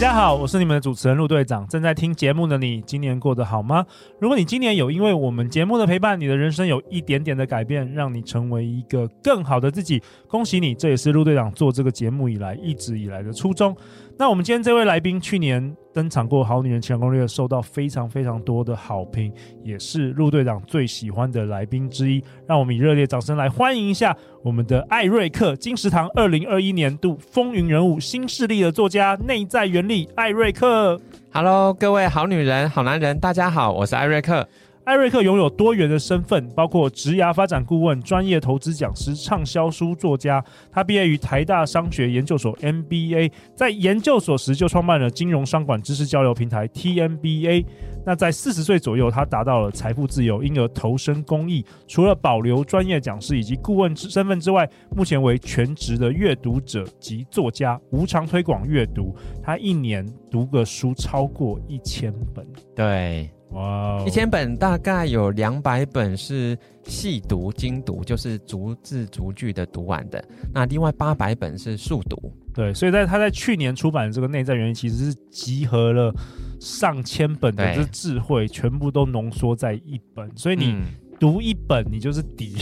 大家好，我是你们的主持人陆队长。正在听节目的你，今年过得好吗？如果你今年有因为我们节目的陪伴，你的人生有一点点的改变，让你成为一个更好的自己，恭喜你！这也是陆队长做这个节目以来一直以来的初衷。那我们今天这位来宾，去年登场过《好女人情场攻略》，受到非常非常多的好评，也是陆队长最喜欢的来宾之一。让我们以热烈掌声来欢迎一下我们的艾瑞克金石堂二零二一年度风云人物新势力的作家内在原理艾瑞克。Hello，各位好女人、好男人，大家好，我是艾瑞克。艾瑞克拥有多元的身份，包括职涯发展顾问、专业投资讲师、畅销书作家。他毕业于台大商学研究所 MBA，在研究所时就创办了金融商管知识交流平台 TMBA。那在四十岁左右，他达到了财富自由，因而投身公益。除了保留专业讲师以及顾问身份之外，目前为全职的阅读者及作家，无偿推广阅读。他一年读个书超过一千本。对。哇，wow，一千本大概有两百本是细读精读，就是逐字逐句的读完的。那另外八百本是速读。对，所以在他在去年出版的这个内在原因，其实是集合了上千本的这智慧，全部都浓缩在一本。所以你读一本，你就是抵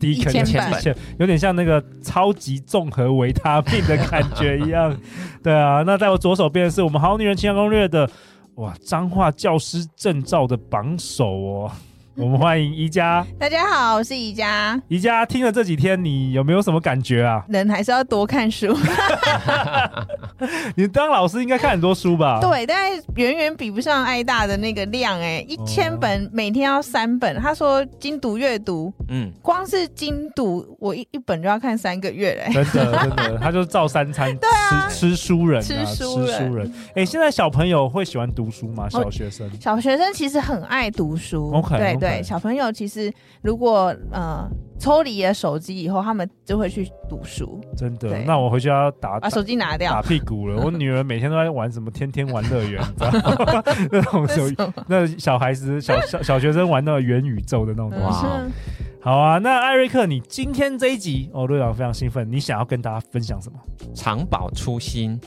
抵肯定千本，有点像那个超级综合维他命的感觉一样。对啊，那在我左手边是我们好女人情感攻略的。哇，彰化教师证照的榜首哦。我们欢迎宜家。大家好，我是宜家。宜家听了这几天，你有没有什么感觉啊？人还是要多看书。你当老师应该看很多书吧？对，但是远远比不上爱大的那个量哎，一千本每天要三本。他说精读阅读，嗯，光是精读我一一本就要看三个月嘞。真的真的，他就照三餐 对啊，吃吃书人，吃书人。哎、欸，现在小朋友会喜欢读书吗？小学生？小学生其实很爱读书。OK，对。对，小朋友其实如果呃抽离了手机以后，他们就会去读书。真的？那我回去要打把手机拿掉，打屁股了。我女儿每天都在玩什么天天玩乐园，你知道吗？那种手那小孩子小小小学生玩那个元宇宙的那种东西。好啊！那艾瑞克，你今天这一集哦，队长非常兴奋，你想要跟大家分享什么？长保初心，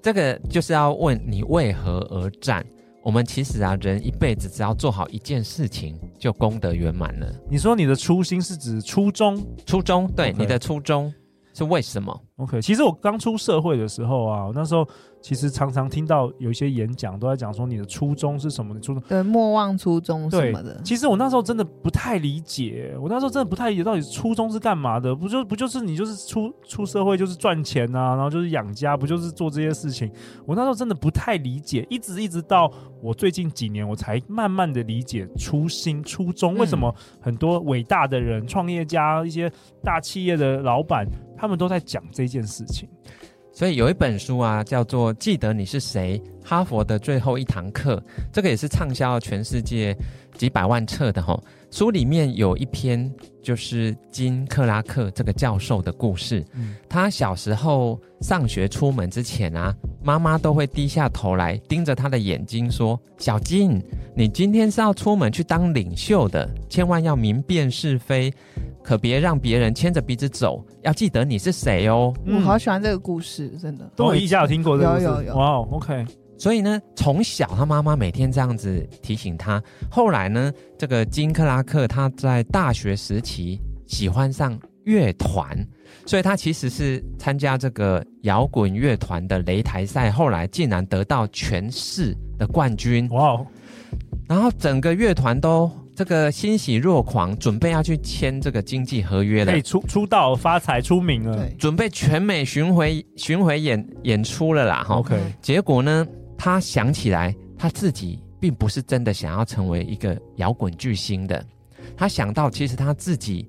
这个就是要问你为何而战。我们其实啊，人一辈子只要做好一件事情，就功德圆满了。你说你的初心是指初衷？初衷，对.你的初衷是为什么？OK，其实我刚出社会的时候啊，我那时候。其实常常听到有一些演讲都在讲说你的初衷是什么？你初衷对，莫忘初衷什么的。其实我那时候真的不太理解，我那时候真的不太理解到底初衷是干嘛的？不就不就是你就是出出社会就是赚钱啊，然后就是养家，不就是做这些事情？我那时候真的不太理解，一直一直到我最近几年，我才慢慢的理解初心初衷。为什么很多伟大的人、创业家、一些大企业的老板，他们都在讲这件事情？所以有一本书啊，叫做《记得你是谁》，哈佛的最后一堂课，这个也是畅销全世界几百万册的吼。书里面有一篇就是金克拉克这个教授的故事。嗯，他小时候上学出门之前啊，妈妈都会低下头来盯着他的眼睛说：“小金，你今天是要出门去当领袖的，千万要明辨是非。”可别让别人牵着鼻子走，要记得你是谁哦。我好喜欢这个故事，真的。我一下有听过这个故事。有有有。哇，OK。所以呢，从小他妈妈每天这样子提醒他。后来呢，这个金克拉克他在大学时期喜欢上乐团，所以他其实是参加这个摇滚乐团的擂台赛，后来竟然得到全市的冠军。哇哦！然后整个乐团都这个欣喜若狂，准备要去签这个经纪合约了，可以出出道发财出名了，对，准备全美巡回巡回演演出了啦。哈，OK。结果呢，他想起来他自己并不是真的想要成为一个摇滚巨星的，他想到其实他自己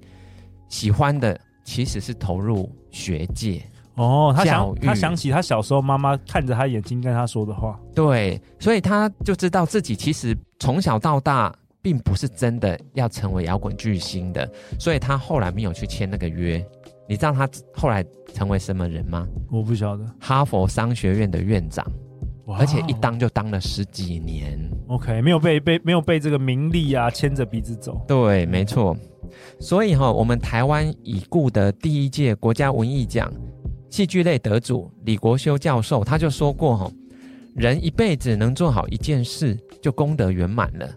喜欢的其实是投入学界。哦，他想他想起他小时候妈妈看着他眼睛跟他说的话，对，所以他就知道自己其实从小到大并不是真的要成为摇滚巨星的，所以他后来没有去签那个约。你知道他后来成为什么人吗？我不晓得，哈佛商学院的院长，而且一当就当了十几年。OK，没有被被没有被这个名利啊牵着鼻子走。对，没错。所以哈，我们台湾已故的第一届国家文艺奖。戏剧类得主李国修教授他就说过：“哈，人一辈子能做好一件事，就功德圆满了。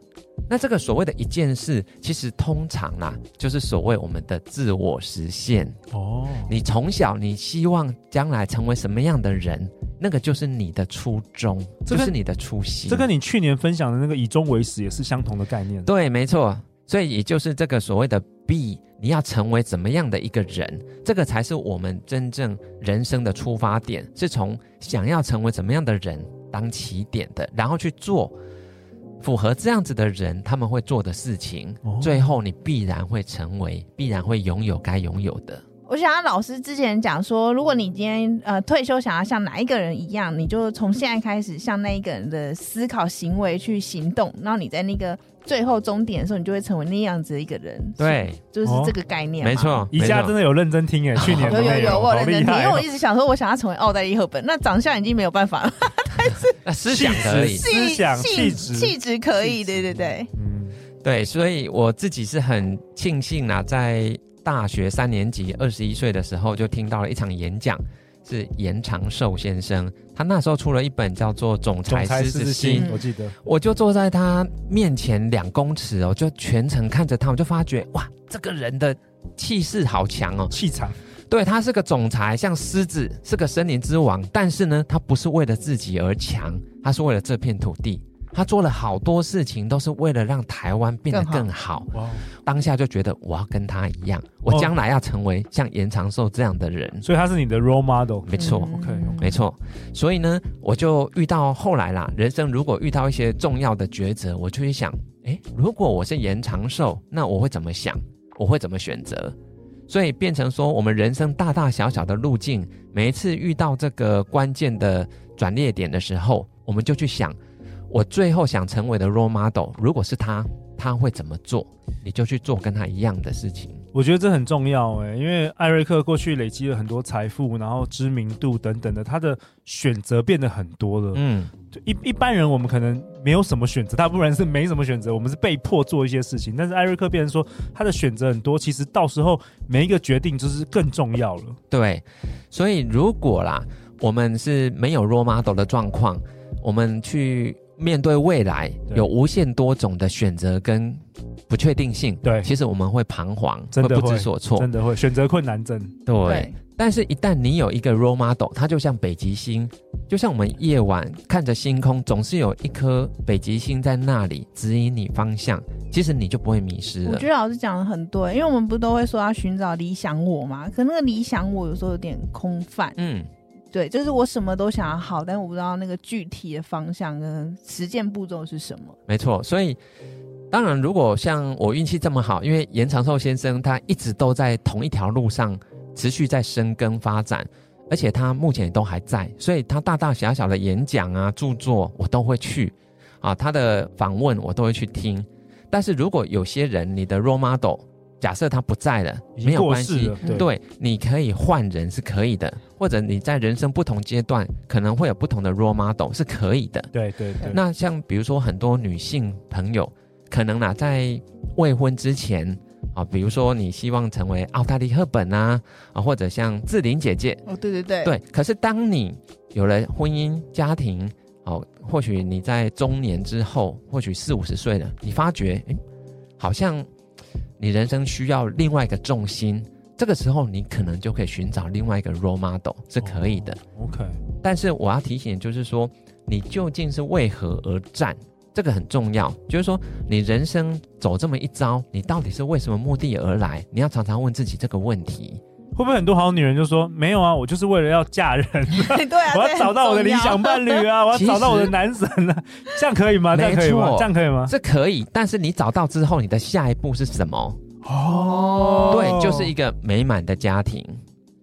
那这个所谓的一件事，其实通常啦，就是所谓我们的自我实现。哦，你从小你希望将来成为什么样的人，那个就是你的初衷，这、就是你的初心。这跟你去年分享的那个以终为始也是相同的概念。对，没错。所以也就是这个所谓的 be。”你要成为怎么样的一个人，这个才是我们真正人生的出发点，是从想要成为怎么样的人当起点的，然后去做符合这样子的人他们会做的事情，哦、最后你必然会成为，必然会拥有该拥有的。我想要老师之前讲说，如果你今天呃退休，想要像哪一个人一样，你就从现在开始向那一个人的思考行为去行动，然后你在那个。最后终点的时候，你就会成为那样子的一个人。对，就是这个概念。没错，宜家真的有认真听诶，去年有有有我认真听，因为我一直想说，我想要成为奥黛丽·赫本，那长相已经没有办法了，但是思想可以，思想气质气质可以，对对对，嗯，对，所以我自己是很庆幸啊，在大学三年级二十一岁的时候，就听到了一场演讲。是严长寿先生，他那时候出了一本叫做《总裁狮子心》，我记得，我就坐在他面前两公尺哦，就全程看着他，我就发觉哇，这个人的气势好强哦，气场。对，他是个总裁，像狮子，是个森林之王，但是呢，他不是为了自己而强，他是为了这片土地。他做了好多事情，都是为了让台湾变得更好。更好当下就觉得我要跟他一样，我将来要成为像严长寿这样的人。所以他是你的 role model。没错，OK，, okay. 没错。所以呢，我就遇到后来啦，人生如果遇到一些重要的抉择，我就会想，诶，如果我是严长寿，那我会怎么想？我会怎么选择？所以变成说，我们人生大大小小的路径，每一次遇到这个关键的转捩点的时候，我们就去想。我最后想成为的 role model，如果是他，他会怎么做？你就去做跟他一样的事情。我觉得这很重要诶，因为艾瑞克过去累积了很多财富，然后知名度等等的，他的选择变得很多了。嗯，一一般人我们可能没有什么选择，大部分人是没什么选择，我们是被迫做一些事情。但是艾瑞克变成说他的选择很多，其实到时候每一个决定就是更重要了。对，所以如果啦，我们是没有 role model 的状况，我们去。面对未来有无限多种的选择跟不确定性，对，其实我们会彷徨，真的会不知所措，真的会选择困难症。对，对，但是，一旦你有一个 role model，它就像北极星，就像我们夜晚看着星空，总是有一颗北极星在那里指引你方向，其实你就不会迷失了。我觉得老师讲的很对，因为我们不都会说要寻找理想我嘛？可那个理想我有时候有点空泛，嗯。对，就是我什么都想要好，但我不知道那个具体的方向跟实践步骤是什么。没错，所以当然，如果像我运气这么好，因为严长寿先生他一直都在同一条路上持续在深耕发展，而且他目前也都还在，所以他大大小小的演讲啊、著作我都会去啊，他的访问我都会去听。但是如果有些人，你的 role model，假设他不在了，没有关系，对，对，你可以换人是可以的，或者你在人生不同阶段可能会有不同的 role model 是可以的。对对对。那像比如说很多女性朋友，可能呢在未婚之前啊，比如说你希望成为奥黛丽·赫本啊，啊或者像志玲姐姐。哦，对对对。对，可是当你有了婚姻家庭，哦，或许你在中年之后，或许四五十岁了，你发觉，哎，好像。你人生需要另外一个重心，这个时候你可能就可以寻找另外一个 role model 是可以的。哦、OK，但是我要提醒，就是说你究竟是为何而战？这个很重要。就是说你人生走这么一遭，你到底是为什么目的而来？你要常常问自己这个问题。会不会很多好女人就说没有啊，我就是为了要嫁人，对啊，我要找到我的理想伴侣啊，我要找到我的男神啊，这样可以吗？这样可以吗？这样可以吗？这可以，但是你找到之后，你的下一步是什么？哦，对，就是一个美满的家庭。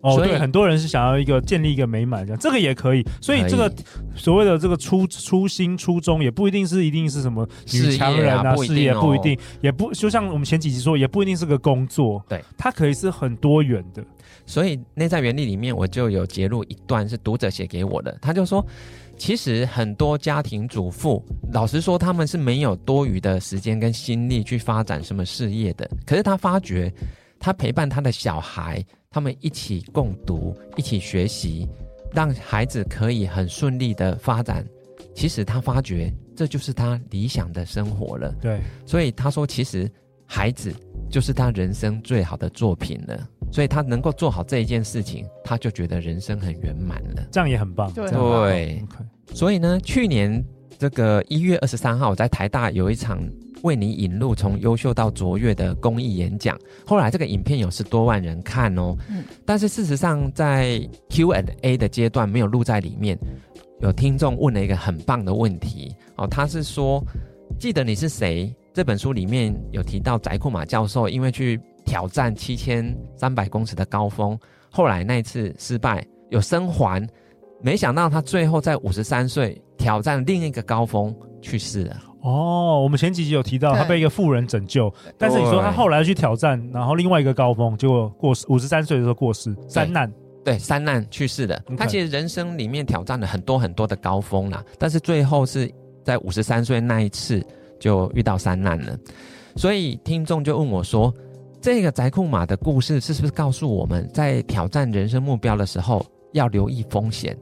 哦，对很多人是想要一个建立一个美满这样，这个也可以。所以这个所谓的这个初初心初衷，也不一定是一定是什么女强人啊，事业不一定，也不就像我们前几集说，也不一定是个工作。对，它可以是很多元的。所以内在原理里面，我就有截录一段是读者写给我的，他就说，其实很多家庭主妇，老实说，他们是没有多余的时间跟心力去发展什么事业的。可是他发觉，他陪伴他的小孩。他们一起共读，一起学习，让孩子可以很顺利的发展。其实他发觉这就是他理想的生活了。对，所以他说，其实孩子就是他人生最好的作品了。所以他能够做好这一件事情，他就觉得人生很圆满了。这样也很棒。对，对 Okay 所以呢，去年这个一月二十三号，我在台大有一场。为你引路，从优秀到卓越的公益演讲。后来这个影片有十多万人看哦，嗯，但是事实上在 Q&A 的阶段没有录在里面。有听众问了一个很棒的问题哦，他是说，记得你是谁？这本书里面有提到翟库马教授，因为去挑战七千三百公尺的高峰，后来那一次失败，有生还，没想到他最后在五十三岁挑战另一个高峰去世了。哦，我们前几集有提到他被一个富人拯救，但是你说他后来去挑战，然后另外一个高峰，结果过世，五十三岁的时候过世，三难，对，三难去世的。他其实人生里面挑战了很多很多的高峰啦，但是最后是在五十三岁那一次就遇到三难了。所以听众就问我说：“这个宅库马的故事是不是告诉我们在挑战人生目标的时候要留意风险？”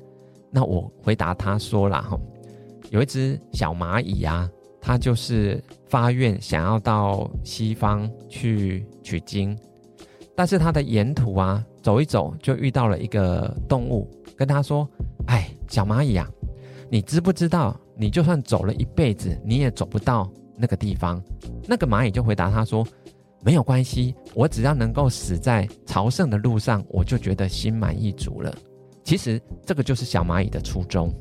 那我回答他说了哈，有一只小蚂蚁呀、啊。他就是发愿想要到西方去取经，但是他的沿途啊走一走，就遇到了一个动物，跟他说：“哎，小蚂蚁啊，你知不知道，你就算走了一辈子，你也走不到那个地方。”那个蚂蚁就回答他说：“没有关系，我只要能够死在朝圣的路上，我就觉得心满意足了。”其实这个就是小蚂蚁的初衷，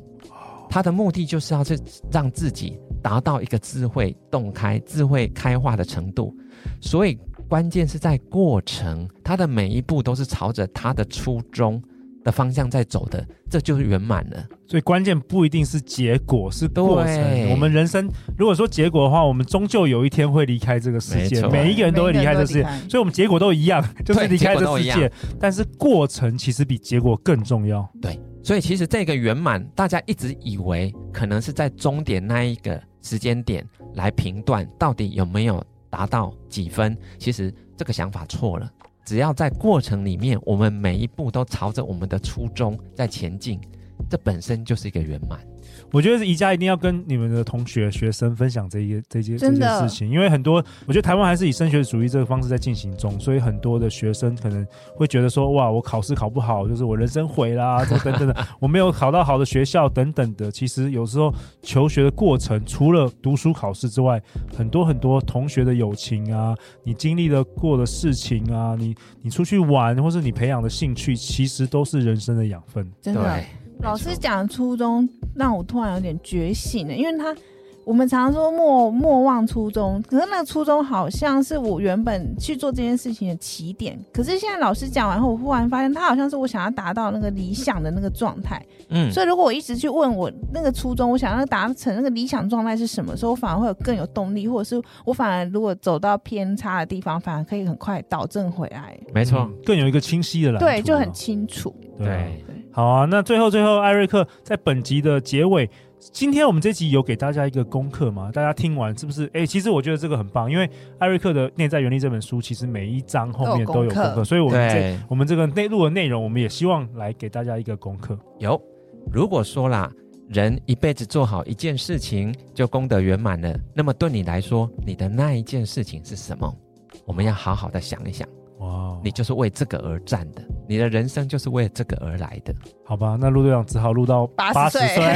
他的目的就是要去让自己。达到一个智慧洞开、智慧开化的程度，所以关键是在过程，他的每一步都是朝着他的初衷的方向在走的，这就是圆满了。所以关键不一定是结果，是过程。对我们人生如果说结果的话，我们终究有一天会离开这个世界，每一个人都会离开这个世界，所以我们结果都一样，就是离开这个世界。但是过程其实比结果更重要。对。所以其实这个圆满，大家一直以为可能是在终点那一个时间点来评断到底有没有达到几分。其实这个想法错了，只要在过程里面，我们每一步都朝着我们的初衷在前进，这本身就是一个圆满。我觉得宜家一定要跟你们的同学、学生分享这一、这些、这件事情，因为很多，我觉得台湾还是以升学主义这个方式在进行中，所以很多的学生可能会觉得说，哇，我考试考不好，就是我人生毁啦，这等等的，我没有考到好的学校等等的。其实有时候求学的过程，除了读书考试之外，很多很多同学的友情啊，你经历的过的事情啊，你你出去玩，或是你培养的兴趣，其实都是人生的养分。真的。对老师讲的初衷让我突然有点觉醒了，因为他我们常说莫莫忘初衷，可是那个初衷好像是我原本去做这件事情的起点。可是现在老师讲完后，我忽然发现他好像是我想要达到那个理想的那个状态。嗯，所以如果我一直去问我那个初衷，我想要达成那个理想状态是什么时候，我反而会有更有动力，或者是我反而如果走到偏差的地方，反而可以很快导正回来。没错，嗯，更有一个清晰的蓝图，对，就很清楚。对。对好啊，那最后最后，艾瑞克在本集的结尾，今天我们这集有给大家一个功课吗？大家听完是不是？哎，其实我觉得这个很棒，因为艾瑞克的《内在原理》这本书，其实每一章后面都有功课，所以我们这我们这个内录的内容，我们也希望来给大家一个功课。有，如果说啦，人一辈子做好一件事情就功德圆满了，那么对你来说，你的那一件事情是什么？我们要好好的想一想。哇哦，你就是为这个而战的，你的人生就是为了这个而来的。好吧，那陆队长只好录到八十岁，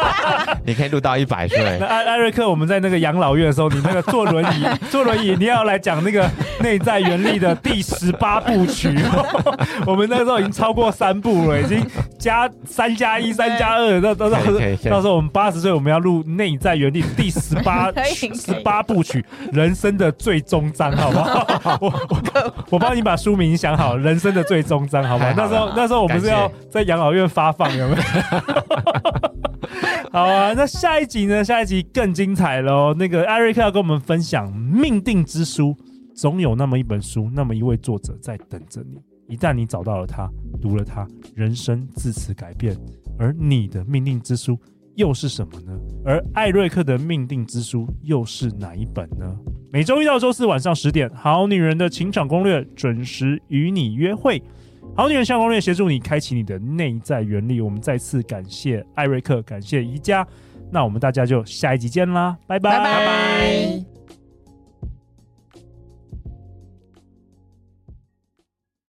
你可以录到一百岁。那艾艾瑞克，我们在那个养老院的时候，你那个坐轮椅，坐轮椅，你要来讲那个内在原力的第十八部曲。我们那个时候已经超过三部了，已经加三加一、三加二，到到到到时候我们八十岁，我们要录内在原力第十八十八部曲，人生的最终章，好不好？我我我帮你把书名想好，人生的最终章，好吧？那时候那时候我们是要在养老。院发放有没有？好啊，那下一集呢？下一集更精彩喽！那个艾瑞克要跟我们分享命定之书，总有那么一本书，那么一位作者在等着你。一旦你找到了他，读了他，人生自此改变。而你的命定之书又是什么呢？而艾瑞克的命定之书又是哪一本呢？每周一到周四晚上十点，《好女人的情场攻略》准时与你约会。好女人相攻略，协助你开启你的内在原力。我们再次感谢艾瑞克，感谢宜家。那我们大家就下一集见啦，拜拜。拜拜。